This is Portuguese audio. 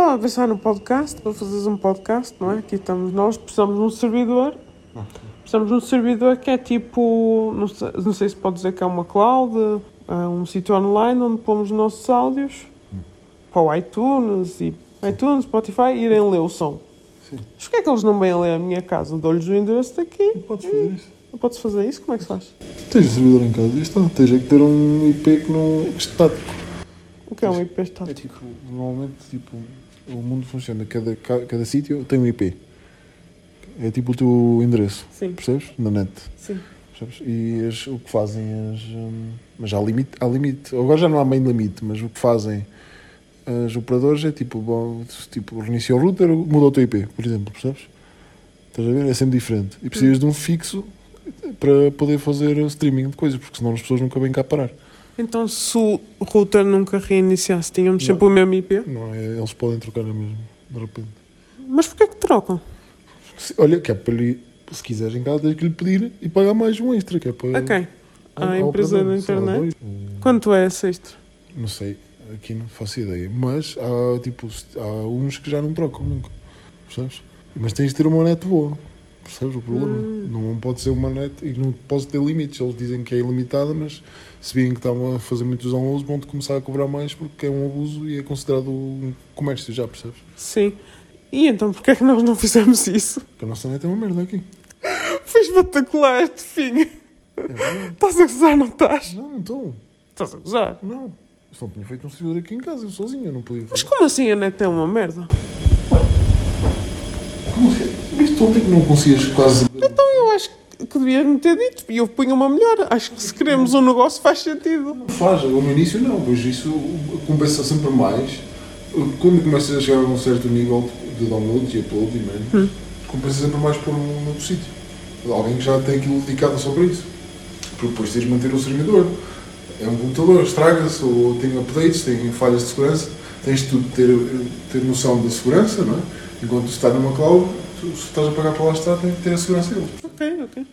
Estava a pensar no podcast, para fazeres um podcast, não é? Aqui estamos nós, precisamos de um servidor. Precisamos de um servidor que é tipo, não sei, não sei se pode dizer que é uma cloud, é um sítio online onde pomos os nossos áudios para o iTunes e iTunes, Spotify irem ler o som. Sim. Mas porquê é que eles não vêm ler a minha casa? Dou-lhes o endereço daqui. Podes fazer isso. Não podes fazer isso? Como é que se faz? Tens o servidor em casa e está. Tens é que ter um IP que não estático. O que é um IP É estático? tipo, normalmente, tipo, o mundo funciona. Cada, ca- cada sítio tem um IP. É tipo o teu endereço, Sim, percebes? Na net. sim. Percebes? E as- o que fazem as. hum, mas há limite, há limite. Agora já não há bem limite, mas o que fazem as operadoras é tipo, bom, tipo reinicia o router, muda o teu IP, por exemplo, percebes? Estás a ver? É sempre diferente. E precisas de um fixo para poder fazer streaming de coisas, porque senão as pessoas nunca vêm cá parar. Então, se o router nunca reiniciasse, tínhamos sempre o mesmo IP? Não é? Eles podem trocar a mesma, de repente. Mas porquê que trocam? Se- olha, que é para lhe, se quiseres em casa, tens que lhe pedir e pagar mais um extra, que é para. A quem? À ao empresa operador, da sei lá, internet? dois, Quanto é esse extra? Não sei, aqui não faço ideia. Mas há, tipo, há uns que já não trocam nunca. Percebes? Mas tens de ter uma net boa. Percebes o problema? Hum. Não pode ser uma net e não pode ter limites. Eles dizem que é ilimitada, mas se virem que estão a fazer muitos downloads, vão-te começar a cobrar mais porque é um abuso e é considerado um comércio já, percebes? Sim. E então, porquê é que nós não fizemos isso? Porque a nossa net é uma merda aqui. Foi espetacular este fim. É. Estás a gozar, não estás? Não, não estou. Estás a gozar. Não. Eu só tinha feito um servidor aqui em casa, eu sozinho, eu não podia Mas fazer. como assim a net é uma merda? Como assim? Ontem que não conseguias quase. Então eu acho que devias me ter dito e eu punha uma melhor. Acho que se queremos um negócio faz sentido. Faz, no início não, pois isso compensa sempre mais. Quando começas a chegar a um certo nível de download e upload e man, compensa sempre mais por um outro sítio. Alguém que já tem aquilo dedicado só para isso. Porque depois tens de manter o servidor. É um computador, estraga-se, ou tem updates, tem falhas de segurança, tens de tudo ter, ter noção da segurança, não é? Enquanto está numa cloud, se estás a pagar lá estar, tem que ter a segurança dele. Ok, ok.